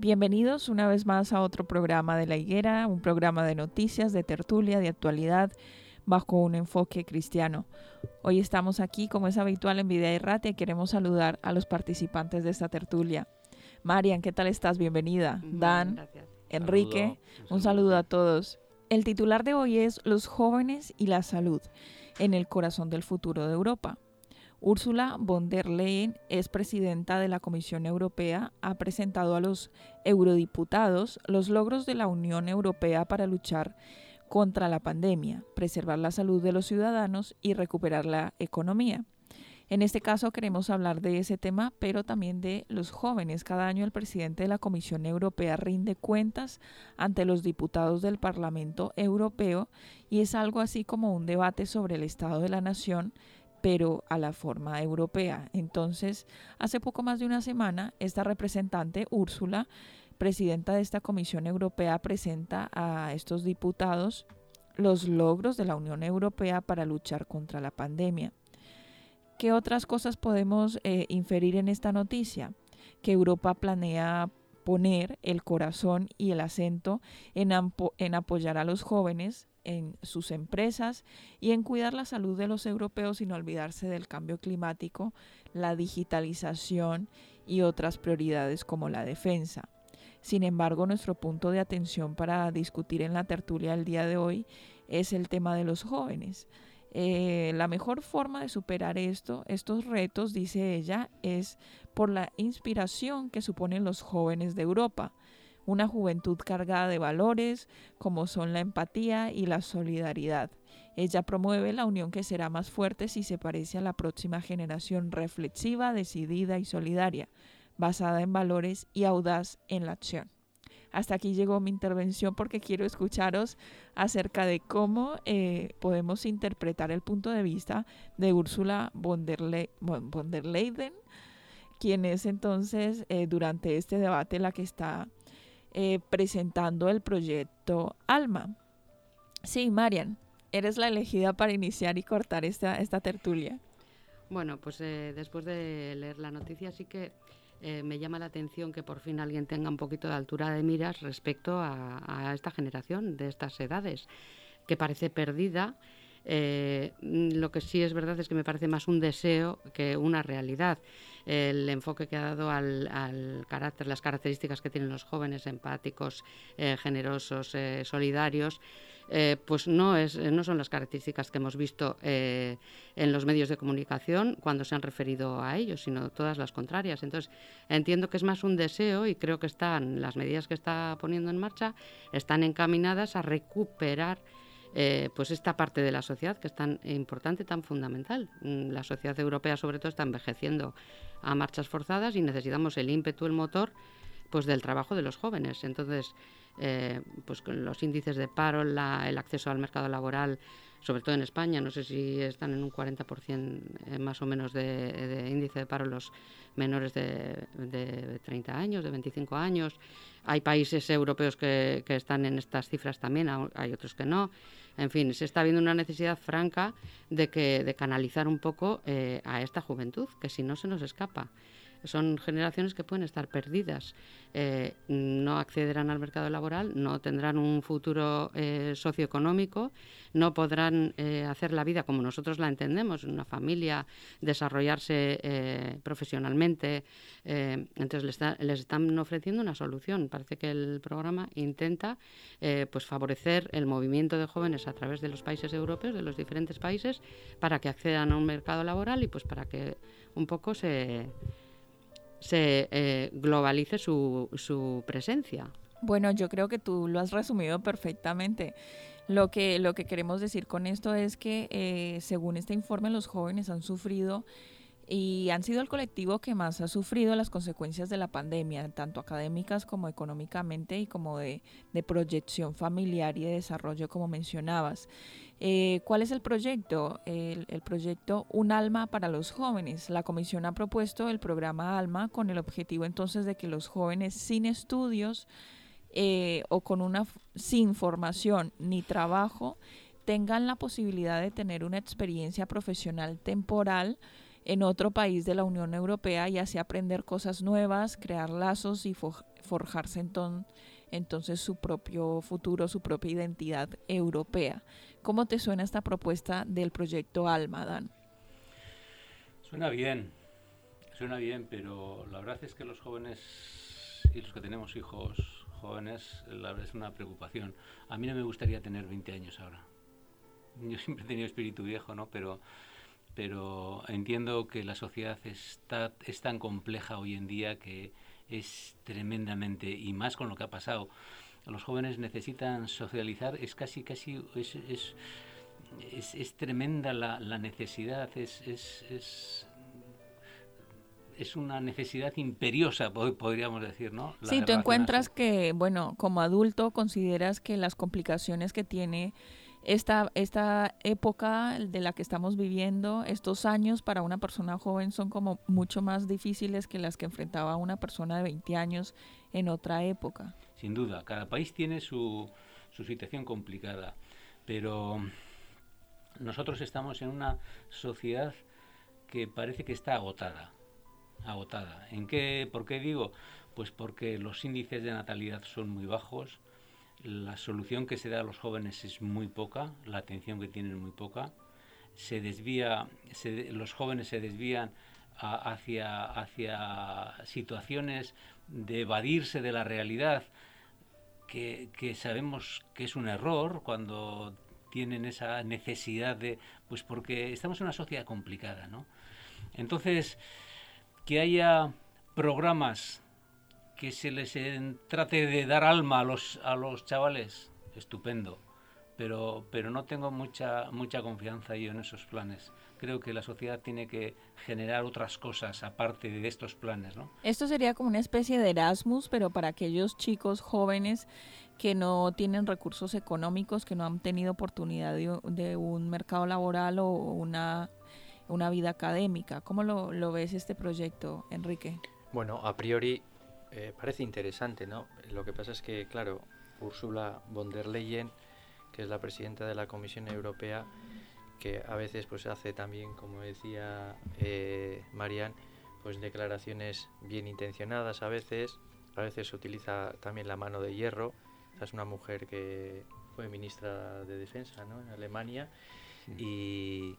Bienvenidos una vez más a otro programa de La Higuera, un programa de noticias, de tertulia, de actualidad, bajo un enfoque cristiano. Hoy estamos aquí, como es habitual en Vida Errate, y queremos saludar a los participantes de esta tertulia. Marian, ¿qué tal estás? Bienvenida. Dan, Enrique, un saludo a todos. El titular de hoy es Los jóvenes y la salud en el corazón del futuro de Europa. Ursula von der Leyen es presidenta de la Comisión Europea, ha presentado a los eurodiputados los logros de la Unión Europea para luchar contra la pandemia, preservar la salud de los ciudadanos y recuperar la economía. En este caso queremos hablar de ese tema, pero también de los jóvenes. Cada año el presidente de la Comisión Europea rinde cuentas ante los diputados del Parlamento Europeo y es algo así como un debate sobre el estado de la nación pero a la forma europea. Entonces, hace poco más de una semana, esta representante, Úrsula, presidenta de esta Comisión Europea, presenta a estos diputados los logros de la Unión Europea para luchar contra la pandemia. ¿Qué otras cosas podemos eh, inferir en esta noticia? Que Europa planea poner el corazón y el acento en, en apoyar a los jóvenes en sus empresas y en cuidar la salud de los europeos no olvidarse del cambio climático, la digitalización y otras prioridades como la defensa. Sin embargo, nuestro punto de atención para discutir en la tertulia del día de hoy es el tema de los jóvenes. Eh, la mejor forma de superar esto, estos retos, dice ella, es por la inspiración que suponen los jóvenes de Europa una juventud cargada de valores como son la empatía y la solidaridad. Ella promueve la unión que será más fuerte si se parece a la próxima generación reflexiva, decidida y solidaria, basada en valores y audaz en la acción. Hasta aquí llegó mi intervención porque quiero escucharos acerca de cómo eh, podemos interpretar el punto de vista de Úrsula von der, Leyen, quien es entonces eh, durante este debate la que está eh, presentando el proyecto Alma. Sí, Marian, eres la elegida para iniciar y cortar esta, esta tertulia. Bueno, pues eh, después de leer la noticia sí que eh, me llama la atención que por fin alguien tenga un poquito de altura de miras respecto a, esta generación de estas edades, que parece perdida. Lo que sí es verdad es que me parece más un deseo que una realidad el enfoque que ha dado al, carácter, las características que tienen los jóvenes, empáticos, eh, generosos, eh, solidarios, eh, pues no, es, no son las características que hemos visto en los medios de comunicación cuando se han referido a ellos, sino todas las contrarias. Entonces, entiendo que es más un deseo y creo que están las medidas que está poniendo en marcha están encaminadas a recuperar eh, pues esta parte de la sociedad que es tan importante, tan fundamental. Mm, la sociedad europea sobre todo está envejeciendo a marchas forzadas y necesitamos el ímpetu, el motor, pues del trabajo de los jóvenes. Entonces, eh, pues con los índices de paro, el acceso al mercado laboral sobre todo en España, no sé si están en un 40% eh, más o menos de, índice de paro los menores de, de, 30 años, de 25 años. Hay países europeos que, están en estas cifras también, hay otros que no. En fin, se está viendo una necesidad franca de, que, de canalizar un poco eh, a esta juventud, que si no se nos escapa son generaciones que pueden estar perdidas, eh, no accederán al mercado laboral, no tendrán un futuro eh, socioeconómico, no podrán eh, hacer la vida como nosotros la entendemos, en una familia, desarrollarse profesionalmente. entonces les, están ofreciendo una solución. Parece que el programa intenta pues favorecer el movimiento de jóvenes a través de los países europeos, de los diferentes países, para que accedan a un mercado laboral y pues para que un poco se se eh, globalice su, su presencia. Bueno, yo creo que tú lo has resumido perfectamente. Lo que, lo que queremos decir con esto es que, eh, según este informe, los jóvenes han sufrido y han sido el colectivo que más ha sufrido las consecuencias de la pandemia, tanto académicas como económicamente y como de, proyección familiar y de desarrollo, como mencionabas. Eh, ¿Cuál es el proyecto? El, proyecto Un Alma para los Jóvenes. La comisión ha propuesto el programa Alma con el objetivo entonces de que los jóvenes sin estudios eh, o con una sin formación ni trabajo tengan la posibilidad de tener una experiencia profesional temporal en otro país de la Unión Europea y así aprender cosas nuevas, crear lazos y forjarse entonces su propio futuro, su propia identidad europea. ¿Cómo te suena esta propuesta del proyecto Alma, Dan? Suena bien, suena bien, pero la verdad es que los jóvenes y los que tenemos hijos jóvenes, la verdad es una preocupación. A mí no me gustaría tener 20 años ahora. Yo siempre he tenido espíritu viejo, ¿no? Pero, pero entiendo que la sociedad está, es tan compleja hoy en día que es tremendamente, y más con lo que ha pasado, los jóvenes necesitan socializar, es casi, casi, es, es, es, tremenda la, la necesidad, es, es, es una necesidad imperiosa, podríamos decir, ¿no? sí, tú encuentras que, bueno, como adulto consideras que las complicaciones que tiene esta, esta época de la que estamos viviendo, estos años para una persona joven son como mucho más difíciles que las que enfrentaba una persona de 20 años en otra época. Sin duda, cada país tiene su, su situación complicada, pero nosotros estamos en una sociedad que parece que está agotada. Agotada. ¿En qué? ¿Por qué digo? Pues porque los índices de natalidad son muy bajos, la solución que se da a los jóvenes es muy poca, la atención que tienen muy poca, se desvía, los jóvenes se desvían hacia, hacia situaciones de evadirse de la realidad, que, que, sabemos que es un error cuando tienen esa necesidad de, pues porque estamos en una sociedad complicada, ¿no? Entonces, que haya programas que se les trate de dar alma a los, a los chavales, estupendo. Pero, pero no tengo mucha, mucha confianza yo en esos planes. Creo que la sociedad tiene que generar otras cosas aparte de estos planes. ¿no? Esto sería como una especie de Erasmus, pero para aquellos chicos jóvenes que no tienen recursos económicos, que no han tenido oportunidad de, un mercado laboral o una, una vida académica. ¿Cómo lo, lo ves este proyecto, Enrique? Bueno, a priori eh, parece interesante, ¿no? Lo que pasa es que, claro, Ursula von der Leyen, que es la presidenta de la Comisión Europea, que a veces pues hace también, como decía eh, Marian, pues declaraciones bien intencionadas a veces, a veces utiliza también la mano de hierro, es una mujer que fue ministra de Defensa ¿no? en Alemania y,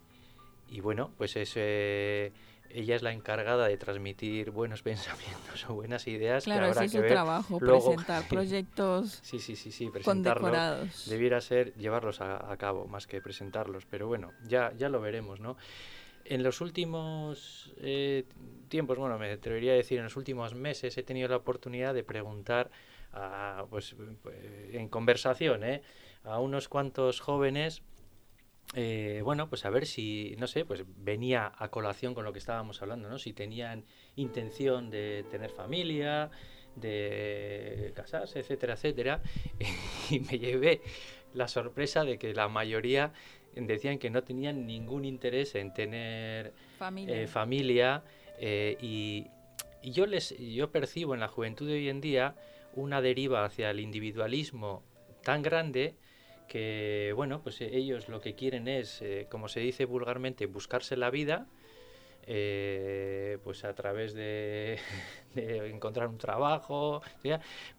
y, bueno, pues es... Eh, ella es la encargada de transmitir buenos pensamientos o buenas ideas. Claro, que habrá es que su ver trabajo, presentar proyectos sí, sí, sí, sí, condecorados. Debiera ser llevarlos a, cabo más que presentarlos, pero bueno, ya, ya lo veremos, ¿no? En los últimos eh, tiempos, bueno, me atrevería a decir, en los últimos meses he tenido la oportunidad de preguntar, a, pues, en conversación, ¿eh? a unos cuantos jóvenes eh, bueno, pues a ver si, no sé, pues venía a colación con lo que estábamos hablando, ¿no? Si tenían intención de tener familia, de casarse, etcétera, etcétera. Y me llevé la sorpresa de que la mayoría decían que no tenían ningún interés en tener Familia. eh, familia eh, y, y yo les yo percibo en la juventud de hoy en día una deriva hacia el individualismo tan grande que bueno pues eh, ellos lo que quieren es eh, como se dice vulgarmente buscarse la vida eh, pues a través de, encontrar un trabajo,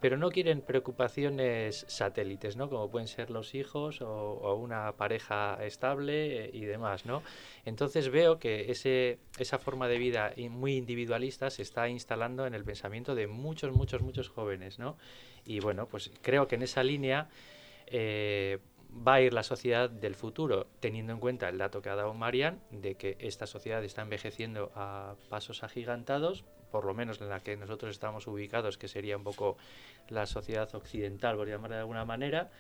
pero no quieren preocupaciones satélites, ¿no? Como pueden ser los hijos o, una pareja estable y demás, ¿no? Entonces veo que ese, esa forma de vida muy individualista se está instalando en el pensamiento de muchos, muchos, muchos jóvenes, ¿no? Y bueno, pues creo que en esa línea eh, va a ir la sociedad del futuro, teniendo en cuenta el dato que ha dado Marian, de que esta sociedad está envejeciendo a pasos agigantados, por lo menos en la que nosotros estamos ubicados, que sería un poco la sociedad occidental, por llamarla de alguna manera,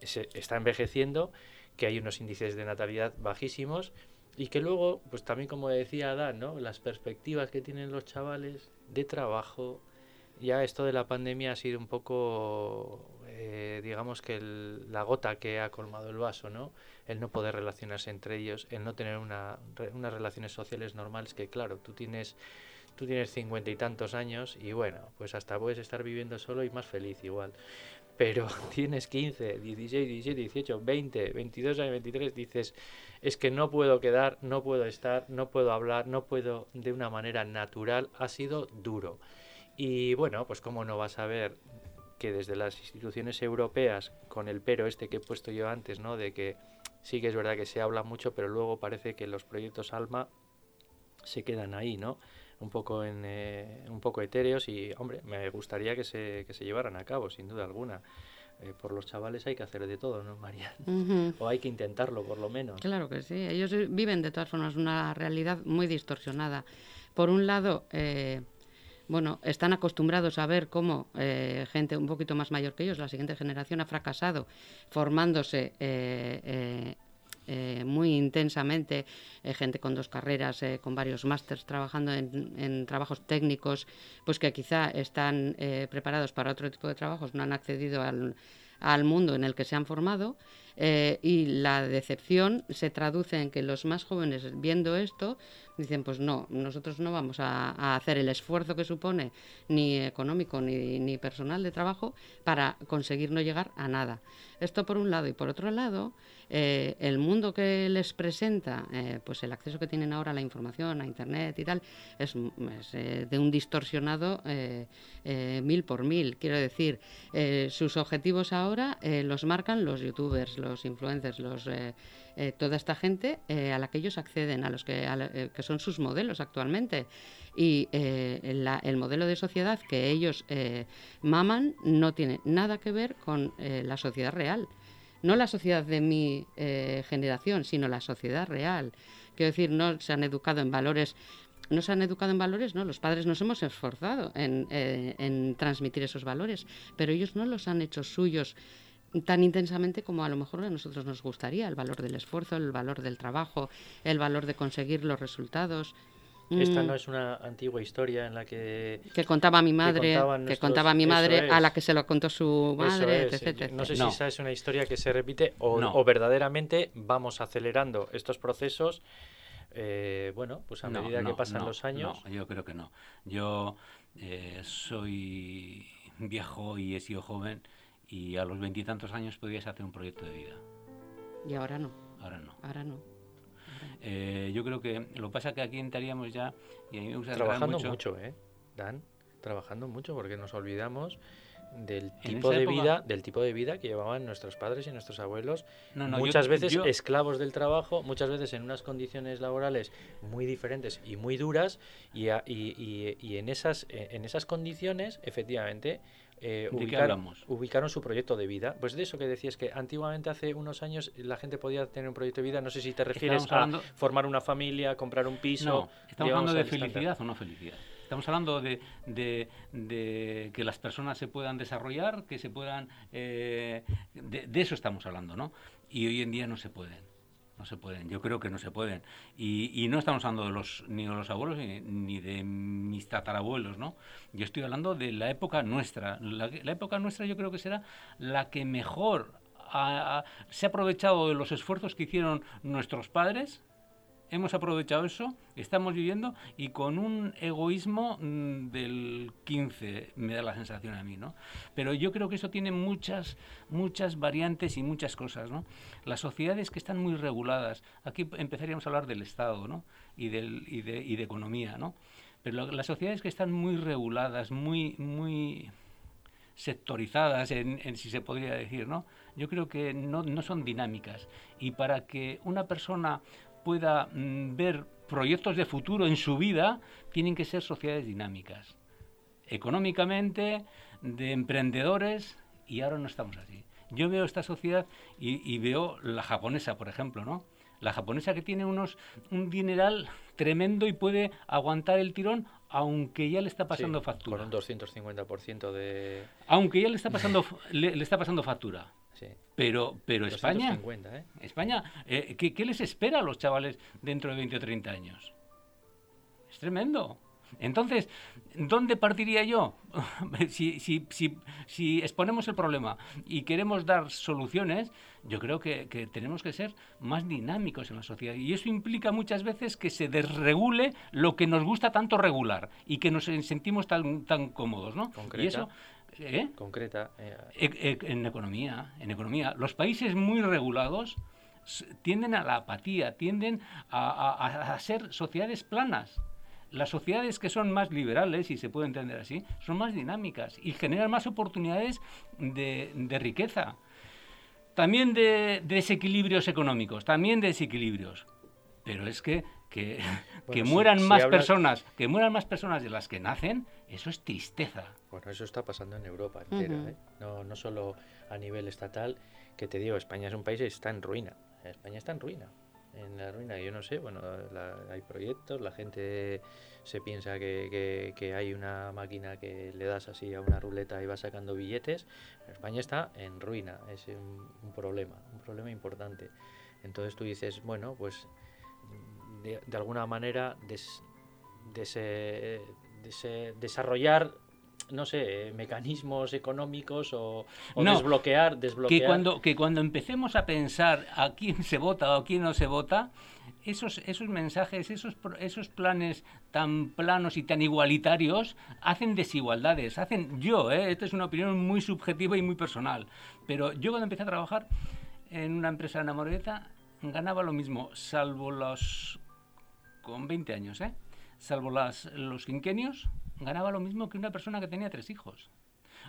está envejeciendo, que hay unos índices de natalidad bajísimos y que luego, pues también como decía Adán, ¿no? las perspectivas que tienen los chavales de trabajo, ya esto de la pandemia ha sido un poco, eh, digamos que el- la gota que ha colmado el vaso, ¿no? El no poder relacionarse entre ellos, el no tener una, re- unas relaciones sociales normales, que claro, tú tienes tú tienes cincuenta y tantos años y bueno, pues hasta puedes estar viviendo solo y más feliz igual. Pero tienes 15, 16, 17, 18, 20, 22 años, 23, dices, es que no puedo quedar, no puedo estar, no puedo hablar, no puedo de una manera natural, ha sido duro. Y bueno, pues cómo no vas a ver que desde las instituciones europeas, con el pero este que he puesto yo antes, ¿no? De que sí que es verdad que se habla mucho, pero luego parece que los proyectos ALMA se quedan ahí, ¿no? Un poco en eh, un poco etéreos y hombre, me gustaría que se, que se llevaran a cabo, sin duda alguna. Eh, por los chavales hay que hacer de todo, ¿no, María? Ujú. O hay que intentarlo, por lo menos. Claro que sí, ellos eh, viven de todas formas una realidad muy distorsionada. Por un lado, eh, bueno, están acostumbrados a ver cómo eh, gente un poquito más mayor que ellos, la siguiente generación, ha fracasado formándose eh, eh, muy intensamente, gente con dos carreras, con varios másters, trabajando en, en trabajos técnicos, pues que quizá están preparados para otro tipo de trabajos, no han accedido al, mundo en el que se han formado y la decepción se traduce en que los más jóvenes viendo esto dicen pues no, nosotros no vamos a, hacer el esfuerzo que supone ni económico ni, ni personal de trabajo para conseguir no llegar a nada. Esto por un lado y por otro lado eh, el mundo que les presenta, eh, pues el acceso que tienen ahora a la información, a internet y tal, es, es, eh, de un distorsionado mil por mil. Quiero decir, sus objetivos ahora los marcan los youtubers, los influencers, los eh, toda esta gente eh, a la que ellos acceden, a los que, a eh, que son sus modelos actualmente. Y el modelo de sociedad que ellos maman no tiene nada que ver con la sociedad real. No la sociedad de mi generación, sino la sociedad real. Quiero decir, no se han educado en valores no se han educado en valores, no, los padres nos hemos esforzado en transmitir esos valores, pero ellos no los han hecho suyos tan intensamente como a lo mejor a nosotros nos gustaría, el valor del esfuerzo, el valor del trabajo, el valor de conseguir los resultados. Esta Mm, no es una antigua historia en la que que contaba mi madre, que nuestros- contaba mi madre a la que se lo contó su madre, es, etc, eh, etc. No sé No. si esa es una historia que se repite o, No. o verdaderamente vamos acelerando estos procesos, eh, bueno, pues a No, medida que pasan no, los años. No, yo creo que no. Yo eh, soy viejo y he sido joven y a los veintitantos años podías hacer un proyecto de vida. Y ahora no, Ahora no. ahora no. Eh, yo creo que lo que pasa es que aquí entraríamos ya y a mí me gusta Trabajando mucho. ¿eh? Dan, trabajando mucho porque nos olvidamos del tipo de época- vida, del tipo de vida que llevaban nuestros padres y nuestros abuelos, No, no, yo- muchas veces yo- esclavos del trabajo, muchas veces en unas condiciones laborales muy diferentes y muy duras, y, a- y- y- y en, esas, en esas condiciones, efectivamente, eh, ¿De qué ubicaron, su proyecto de vida. Pues de eso que decías que antiguamente, hace unos años, la gente podía tener un proyecto de vida, no sé si te refieres Estamos hablando- a formar una familia, comprar un piso. No, estamos hablando de felicidad o no felicidad. Estamos hablando de, de- de que las personas se puedan desarrollar, que se puedan... eh, de, de eso estamos hablando, ¿no? Y hoy en día no se pueden. No se pueden, yo creo que no se pueden. Y, y no estamos hablando de los, ni de los abuelos ni, de mis tatarabuelos, ¿no? Yo estoy hablando de la época nuestra. La, la época nuestra yo creo que será la que mejor se ha aprovechado de los esfuerzos que hicieron nuestros padres hemos aprovechado eso, estamos viviendo y con un egoísmo mm, del 15, me da la sensación a mí, ¿no? Pero yo creo que eso tiene muchas, muchas variantes y muchas cosas, ¿no? Las sociedades que están muy reguladas, aquí empezaríamos a hablar del Estado, ¿no? Y, del, y, de, y de economía, ¿no? Pero las sociedades que están muy reguladas, muy, muy sectorizadas, en, en, si se podría decir, ¿no? Yo creo que no, no son dinámicas. Y para que una persona pueda mm, ver proyectos de futuro en su vida, tienen que ser sociedades dinámicas, económicamente, de emprendedores, y ahora no estamos así. Yo veo esta sociedad y, veo la japonesa, por ejemplo, ¿no? La japonesa que tiene unos un dineral tremendo y puede aguantar el tirón aunque ya le está pasando factura. Con un 250% de... Aunque ya le está pasando, le está pasando factura. Pero, pero España, ¿eh? España eh, ¿qué, les espera a los chavales dentro de 20 o 30 años? Es tremendo. Entonces, ¿dónde partiría yo? si, si, si, si, exponemos el problema y queremos dar soluciones, yo creo que, que, tenemos que ser más dinámicos en la sociedad. Y eso implica muchas veces que se desregule lo que nos gusta tanto regular y que nos sentimos tan, tan cómodos. ¿no? Y eso, ¿Eh? concreta. Eh, e, e, en economía, en economía. Los países muy regulados tienden a la apatía, tienden a, ser sociedades planas. Las sociedades que son más liberales, y se puede entender así, son más dinámicas y generan más oportunidades de, riqueza. También de, desequilibrios económicos, también de desequilibrios. Pero es que que, mueran más personas, que mueran más personas de las que nacen, eso es tristeza. Bueno, eso está pasando en Europa entera, ¿eh? no, no solo a nivel estatal, que te digo, España es un país que está en ruina. España está en ruina. En la ruina, yo no sé, bueno, hay proyectos, la gente se piensa que, que, hay una máquina que le das así a una ruleta y va sacando billetes. España está en ruina, es un, un problema, un problema importante. Entonces tú dices, bueno, pues de, alguna manera desarrollar no sé, mecanismos económicos o, desbloquear, desbloquear. Que cuando, que cuando empecemos a pensar a quién se vota o a quién no se vota, esos, esos mensajes, esos, esos planes tan planos y tan igualitarios hacen desigualdades. Hacen yo, ¿eh? esta es una opinión muy subjetiva y muy personal, pero yo cuando empecé a trabajar en una empresa en Amoreta ganaba lo mismo, salvo los con 20 años, ¿eh? salvo las, los quinquenios, ganaba lo mismo que una persona que tenía tres hijos.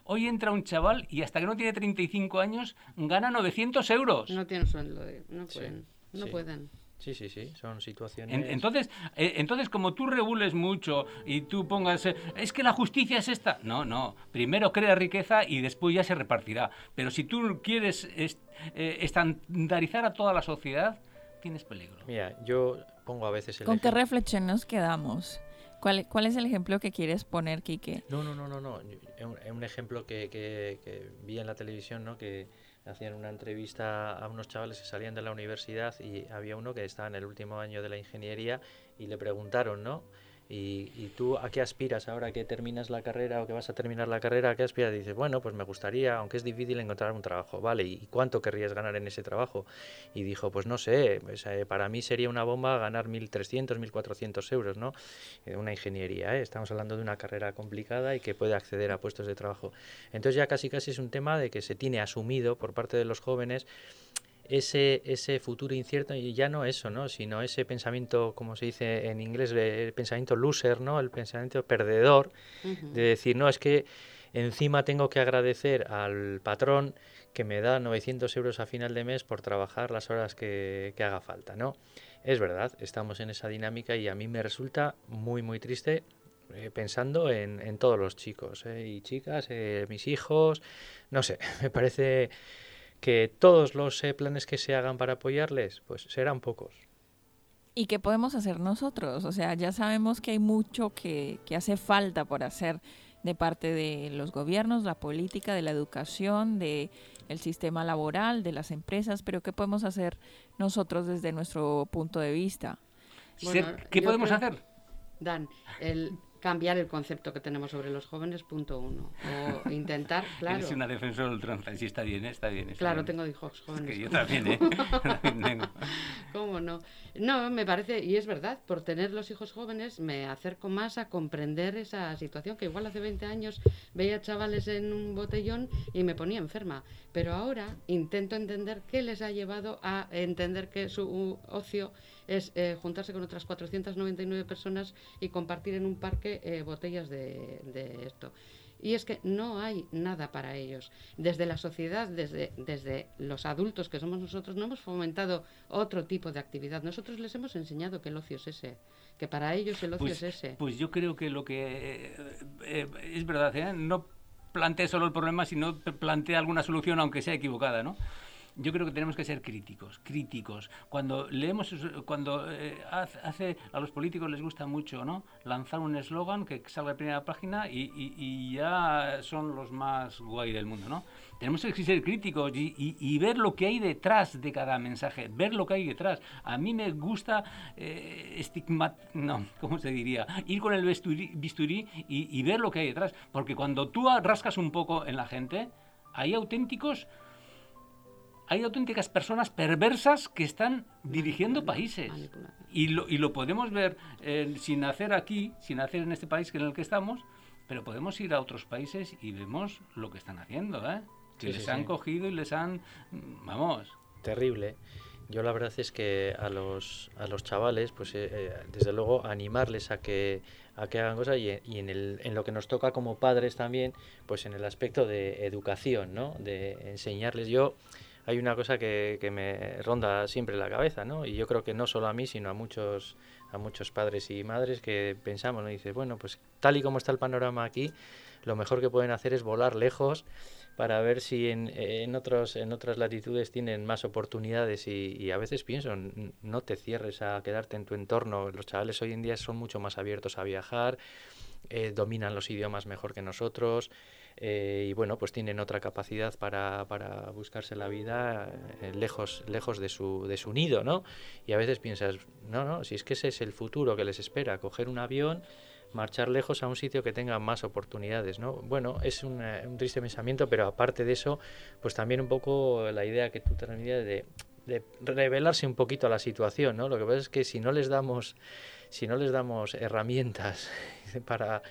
Hoy entra un chaval y hasta que no tiene 35 años gana 900 euros. No tienen sueldo, no pueden. Sí, no pueden. Sí, sí, sí, son situaciones. entonces, eh, entonces, como tú regules mucho y tú pongas, eh, es que la justicia es esta. No, no. Primero crea riqueza y después ya se repartirá. Pero si tú quieres eh, estandarizar a toda la sociedad, tienes peligro. Mira, yo pongo a veces el ¿Con qué reflexión nos quedamos? ¿Cuál, ¿Cuál, es el ejemplo que quieres poner, Quique? No, no, no, no, no. Un, un ejemplo que, que, vi en la televisión, ¿no? Que hacían una entrevista a unos chavales que salían de la universidad y había uno que estaba en el último año de la ingeniería y le preguntaron, ¿no? Y, tú a qué aspiras ahora que terminas la carrera o que vas a terminar la carrera? ¿A qué aspiras? dices, bueno, pues me gustaría, aunque es difícil encontrar un trabajo, ¿vale? ¿Y cuánto querrías ganar en ese trabajo? Y dijo, pues no sé, pues, eh, para mí sería una bomba ganar 1.300, 1.400 euros, ¿no? Eh, una ingeniería, ¿eh? Estamos hablando de una carrera complicada y que puede acceder a puestos de trabajo. Entonces ya casi casi es un tema de que se tiene asumido por parte de los jóvenes ese, ese futuro incierto y ya no eso, ¿no? sino ese pensamiento, como se dice en inglés, el pensamiento loser, ¿no? el pensamiento perdedor, de decir, no, es que encima tengo que agradecer al patrón que me da 900 euros a final de mes por trabajar las horas que, haga falta. ¿no? Es verdad, estamos en esa dinámica y a mí me resulta muy, muy triste eh, pensando en, en, todos los chicos eh, y chicas, eh, mis hijos, no sé, me parece que todos los eh, planes que se hagan para apoyarles, pues serán pocos. ¿Y qué podemos hacer nosotros? O sea, ya sabemos que hay mucho que, hace falta por hacer de parte de los gobiernos, la política, de la educación, de el sistema laboral, de las empresas, pero ¿qué podemos hacer nosotros desde nuestro punto de vista? ¿Qué podemos hacer? Dan, el, cambiar el concepto que tenemos sobre los jóvenes, punto uno. O intentar, claro. Eres una defensora del ultranza, sí, está bien, ¿eh? está bien. Está claro, bien. tengo hijos jóvenes. Es que yo también, ¿eh? ¿Cómo no? No, me parece, y es verdad, por tener los hijos jóvenes me acerco más a comprender esa situación, que igual hace 20 años veía chavales en un botellón y me ponía enferma. Pero ahora intento entender qué les ha llevado a entender que su ocio es eh, juntarse con otras 499 personas y compartir en un parque eh, botellas de, de esto. Y es que no hay nada para ellos. Desde la sociedad, desde, desde los adultos que somos nosotros, no hemos fomentado otro tipo de actividad. Nosotros les hemos enseñado que el ocio es ese, que para ellos el ocio Pues, es ese. pues yo creo que lo que eh, eh, es verdad, ¿eh? no plantea solo el problema, sino plantea alguna solución, aunque sea equivocada, ¿no? Yo creo que tenemos que ser críticos, críticos. Cuando leemos, cuando eh, hace a los políticos les gusta mucho, ¿no? Lanzar un eslogan que salga de primera página y, y- y ya son los más guay del mundo, ¿no? Tenemos que ser críticos y, y- ver lo que hay detrás de cada mensaje, ver lo que hay detrás. A mí me gusta eh, no, ¿cómo se diría? Ir con el bisturí, bisturí y ver lo que hay detrás. Porque cuando tú rascas un poco en la gente, hay auténticos hay auténticas personas perversas que están dirigiendo países. Y lo, y lo podemos ver eh, sin hacer aquí, sin hacer en este país en el que estamos, pero podemos ir a otros países y vemos lo que están haciendo, ¿eh? Que Sí, les sí, han sí. cogido y les han... Vamos. terrible. Yo la verdad es que a los, a los chavales, pues eh, eh, desde luego animarles a que, a que hagan cosas y, y en, el, en lo que nos toca como padres también, pues en el aspecto de educación, ¿no? De enseñarles. Yo, hay una cosa que, que me ronda siempre la cabeza, ¿no? Y yo creo que no solo a mí, sino a muchos, a muchos padres y madres que pensamos, ¿no? Y dices, bueno, pues tal y como está el panorama aquí, lo mejor que pueden hacer es volar lejos para ver si en, en, otros, en otras latitudes tienen más oportunidades y, y, a veces pienso, no te cierres a quedarte en tu entorno. Los chavales hoy en día son mucho más abiertos a viajar, eh, dominan los idiomas mejor que nosotros eh, y bueno, pues tienen otra capacidad para, para buscarse la vida eh, lejos, lejos de, su, de su nido, ¿no? Y a veces piensas, no, no, si es que ese es el futuro que les espera, coger un avión marchar lejos a un sitio que tenga más oportunidades, ¿no? Bueno, es un, eh, un triste pensamiento, pero aparte de eso, pues también un poco la idea que tú transmitías de, de revelarse un poquito a la situación, ¿no? Lo que pasa es que si no les damos, si no les damos herramientas para,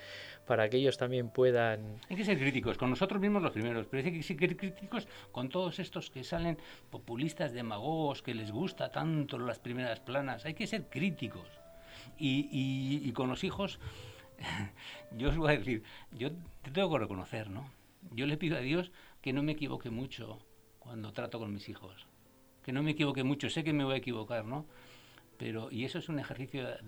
para que ellos también puedan... Hay que ser críticos, con nosotros mismos los primeros, pero hay que ser críticos con todos estos que salen populistas, demagogos, que les gusta tanto las primeras planas. Hay que ser críticos. Y, y, y con los hijos, yo os voy a decir, yo te tengo que reconocer, ¿no? Yo le pido a Dios que no me equivoque mucho cuando trato con mis hijos. Que no me equivoque mucho, sé que me voy a equivocar, ¿no? Pero, y eso es un ejercicio de,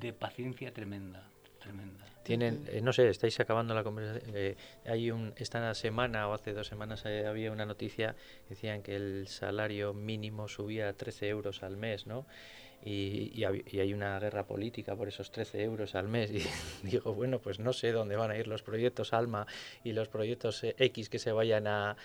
de paciencia tremenda, tremenda. Tienen, eh, no sé, estáis acabando la conversación. Eh, hay un, esta semana o hace dos semanas eh, había una noticia, decían que el salario mínimo subía a 13 euros al mes, ¿no? Y, y, y, hay una guerra política por esos 13 euros al mes. Y digo, bueno, pues no sé dónde van a ir los proyectos ALMA y los proyectos X que se vayan a,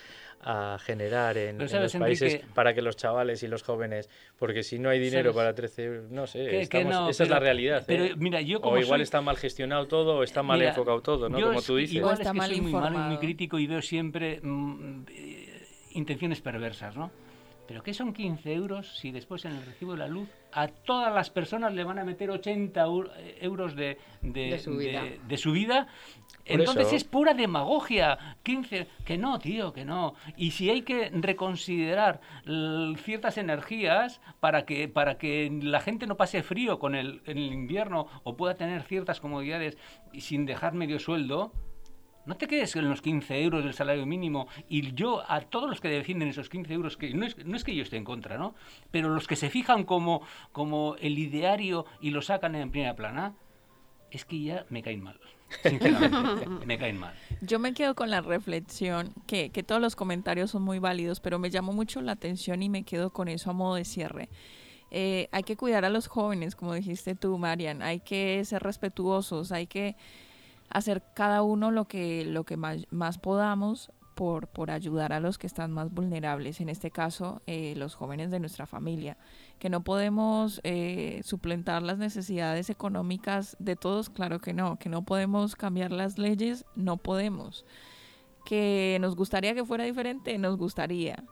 a generar en, en los países Enrique, para que los chavales y los jóvenes, porque si no hay dinero ¿sabes? para 13 euros, no sé, que, estamos, que no, esa pero, es la realidad. Pero, ¿eh? mira, yo como o igual soy... está mal gestionado todo o está mal mira, enfocado todo, ¿no? Como tú dices. Igual es está que mal soy muy malo y muy crítico y veo siempre mmm, intenciones perversas, ¿no? Pero ¿qué son 15 euros si después en el recibo de la luz a todas las personas le van a meter 80 euros de, de, de subida? De, de subida? Entonces eso. es pura demagogia. 15, que no, tío, que no. Y si hay que reconsiderar ciertas energías para que, para que la gente no pase frío con el, en el invierno o pueda tener ciertas comodidades sin dejar medio sueldo, no te quedes en los 15 euros del salario mínimo. Y yo, a todos los que defienden esos 15 euros, que no es, no es que yo esté en contra, ¿no? Pero los que se fijan como, como el ideario y lo sacan en primera plana, es que ya me caen mal. Sinceramente, me caen mal. Yo me quedo con la reflexión, que, que todos los comentarios son muy válidos, pero me llamó mucho la atención y me quedo con eso a modo de cierre. Eh, hay que cuidar a los jóvenes, como dijiste tú, Marian. Hay que ser respetuosos, hay que hacer cada uno lo que, lo que más, más podamos, por, por ayudar a los que están más vulnerables, en este caso eh, los jóvenes de nuestra familia, que no podemos eh, las necesidades económicas de todos, claro que no, que no podemos cambiar las leyes, no podemos, que nos gustaría que fuera diferente, nos gustaría,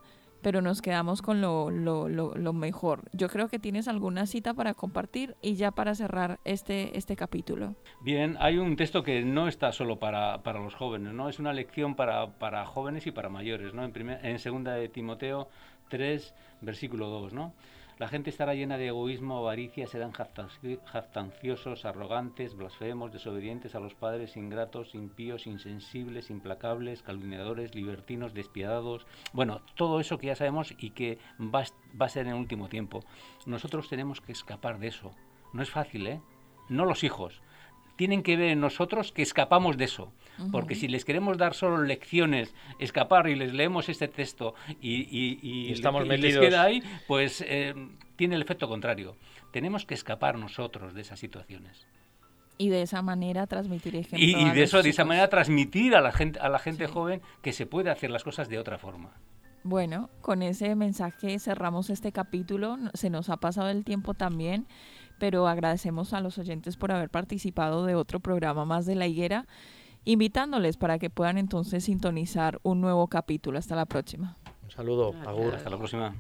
pero nos quedamos con lo, lo, lo, mejor. Yo creo que tienes alguna cita para compartir y ya para cerrar este, este capítulo. Bien, hay un texto que no está solo para, para los jóvenes, ¿no? Es una lección para, para jóvenes y para mayores, ¿no? En, primer, en segunda de Timoteo 3, versículo 2, ¿no? La gente estará llena de egoísmo, avaricia, serán jactanciosos, arrogantes, blasfemos, desobedientes a los padres, ingratos, impíos, insensibles, implacables, calumniadores, libertinos, despiadados. Bueno, todo eso que ya sabemos y que va, a ser en el último tiempo. Nosotros tenemos que escapar de eso. No es fácil, ¿eh? No los hijos, tienen que ver en nosotros que escapamos de eso. Porque si les queremos dar solo lecciones, escapar y les leemos este texto y, Estamos les queda ahí, pues eh, tiene el efecto contrario. Tenemos que escapar nosotros de esas situaciones. Y de esa manera transmitir ejemplo. Y, y de eso, de esa manera transmitir a la gente, a la gente joven que se puede hacer las cosas de otra forma. Bueno, con ese mensaje cerramos este capítulo. Se nos ha pasado el tiempo también pero agradecemos a los oyentes por haber participado de otro programa más de la higuera, invitándoles para que puedan entonces sintonizar un nuevo capítulo. Hasta la próxima. Un saludo, Hasta la próxima.